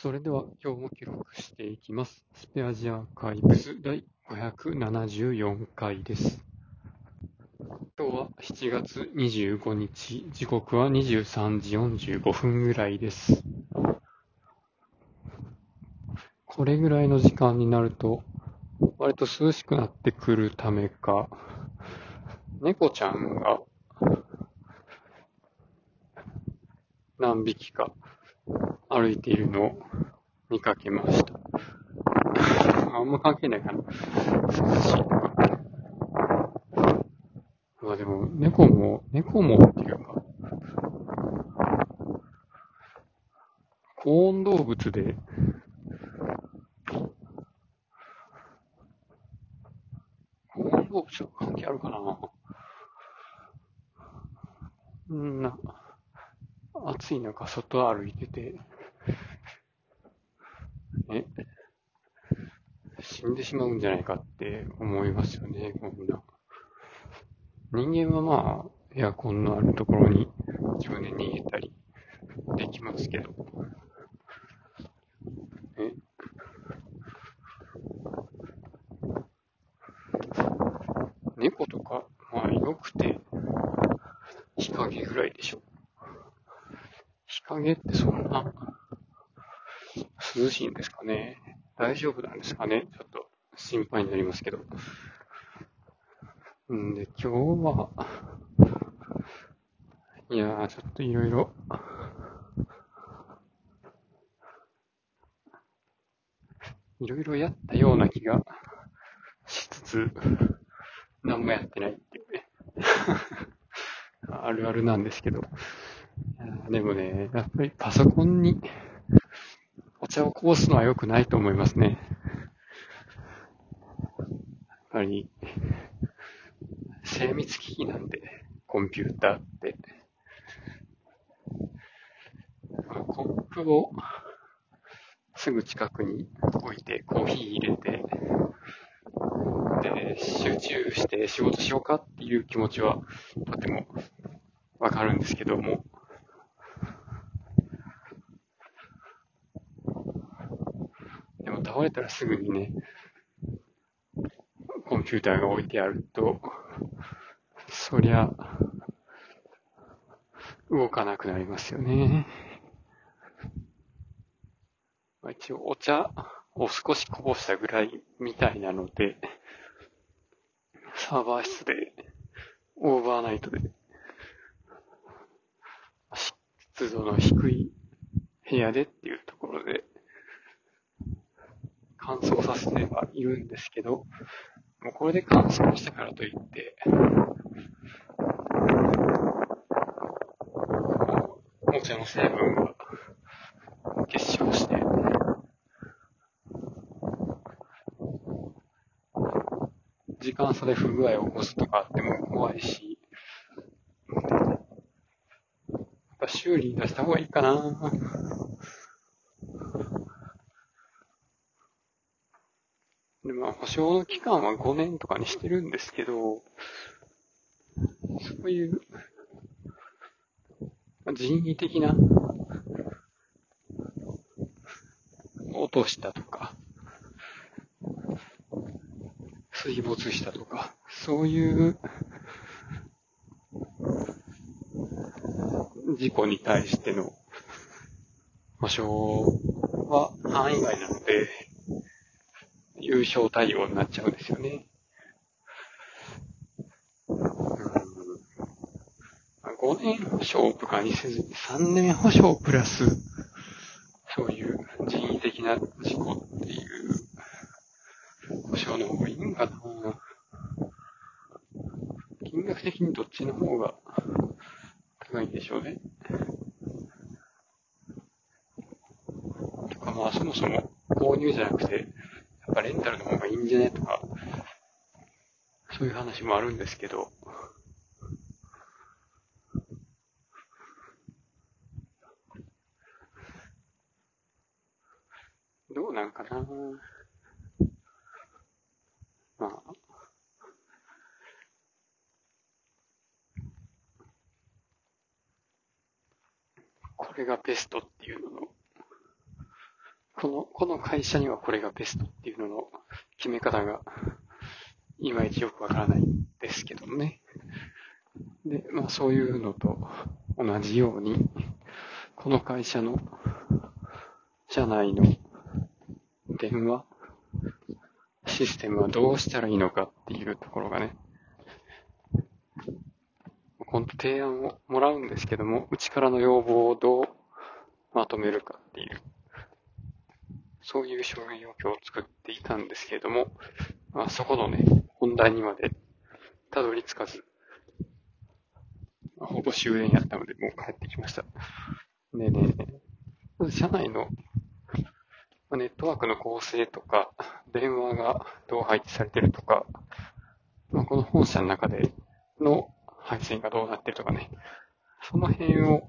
それでは今日も記録していきます。スペアジアーカイブス第574回です。今日は7月25日、時刻は23時45分ぐらいです。これぐらいの時間になると、割と涼しくなってくるためか、猫ちゃんが何匹か歩いているのを見かけました。あんま関係ないかな。涼しいとか。まあでも、猫も、猫もっていうか、高温動物で、高温動物と関係あるかなうんな、暑い中外歩いてて、え、死んでしまうんじゃないかって思いますよね、こんな。人間はまあ、エアコンのあるところに自分で逃げたりできますけど、え、猫とか、まあ、よくて、日陰ぐらいでしょ。日陰ってそんな、涼しいんですかね？大丈夫なんですかね？ちょっと心配になりますけど。んで、今日は、いやー、ちょっといろいろ、いろいろやったような気がしつつ、何もやってないっていうね。あるあるなんですけど。でもね、やっぱりパソコンにお茶をこぼすのは良くないと思いますね。やっぱり、精密機器なんで、コンピューターって。コップをすぐ近くに置いてコーヒー入れて、で、集中して仕事しようかっていう気持ちはとてもわかるんですけども、でも倒れたらすぐにね、コンピューターが置いてあると、そりゃ、動かなくなりますよね。まあ、一応お茶を少しこぼしたぐらいみたいなので、サーバー室でオーバーナイトで湿度の低い部屋でっていうところで乾燥させてはいるんですけど、もうこれで乾燥したからといって、お茶の成分が結晶して、時間差で不具合を起こすとかあっても怖いし、やっぱ修理に出した方がいいかな。保証の期間は5年とかにしてるんですけど、そういう、人為的な、落としたとか、水没したとか、そういう事故に対しての保証は範囲外なので、優勝対応になっちゃうんですよね。5年保証とかにせずに3年保証プラス、そういう人為的な事故っていう保証の方がいいんかな金額的にどっちの方が高いんでしょうね。とかまあそもそも購入じゃなくて、やっぱレンタルの方がいいんじゃねとか、そういう話もあるんですけど、どうなんかな。まあ、これがベストっていうのの。この、この会社にはこれがベストっていうのの決め方が、いまいちよくわからないんですけどもね。で、まあそういうのと同じように、この会社の社内の電話システムはどうしたらいいのかっていうところがね、本当提案をもらうんですけども、うちからの要望をどうまとめるかっていう、そういう書類を今日作っていたんですけれども、まあ、そこのね、本題にまでたどり着かず、まあ、ほぼ終電やったので、もう帰ってきました。でね、まず社内のネットワークの構成とか、電話がどう配置されてるとか、まあ、この本社の中での配線がどうなってるとかね、その辺を、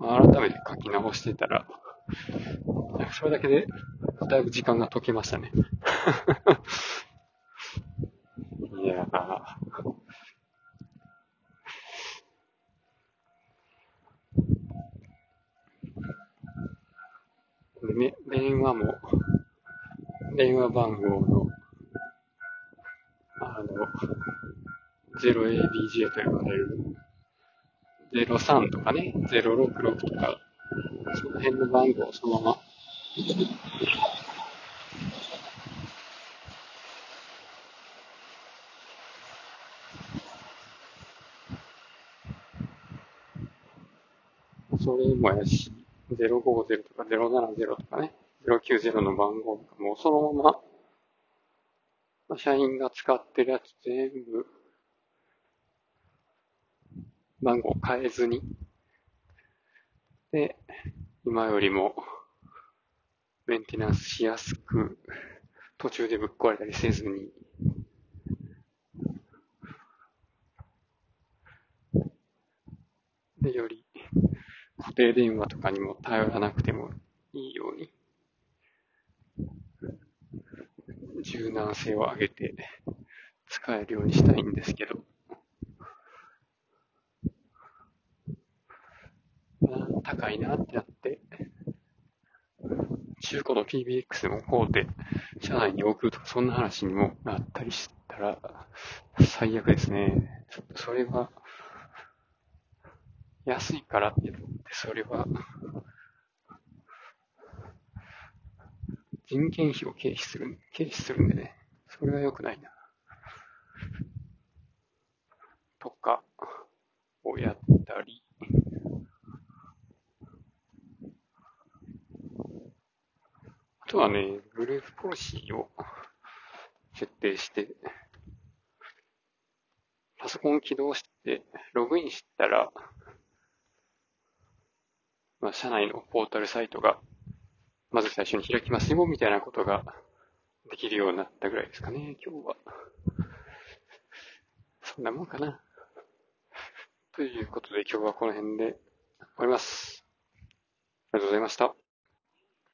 まあ、改めて書き直してたら、それだけでだいぶ時間が解けましたね。いやー。で、電話も、電話番号の、あの、0ABJ と呼ばれる、03とかね、066とか、その辺の番号をそのまま、それもやし、050とか070とかね、090の番号とかもそのまま、社員が使ってるやつ全部番号変えずに、で、今よりもメンテナンスしやすく、途中でぶっ壊れたりせずに、で、より固定電話とかにも頼らなくてもいいように、柔軟性を上げて使えるようにしたいんですけど、高いなってなって、中古の PBX もこうで、車内に置くとか、そんな話にもなったりしたら、最悪ですね。ちょっとそれは、安いからって言って、それは、人件費を経費する、経費するんでね、それは良くないな。とか、をやったり、あとはね、グループポリシーを設定して、パソコン起動して、ログインしたら、まあ、社内のポータルサイトが、まず最初に開きますよ、みたいなことができるようになったぐらいですかね、今日は。そんなもんかな。ということで今日はこの辺で終わります。ありがとうございました。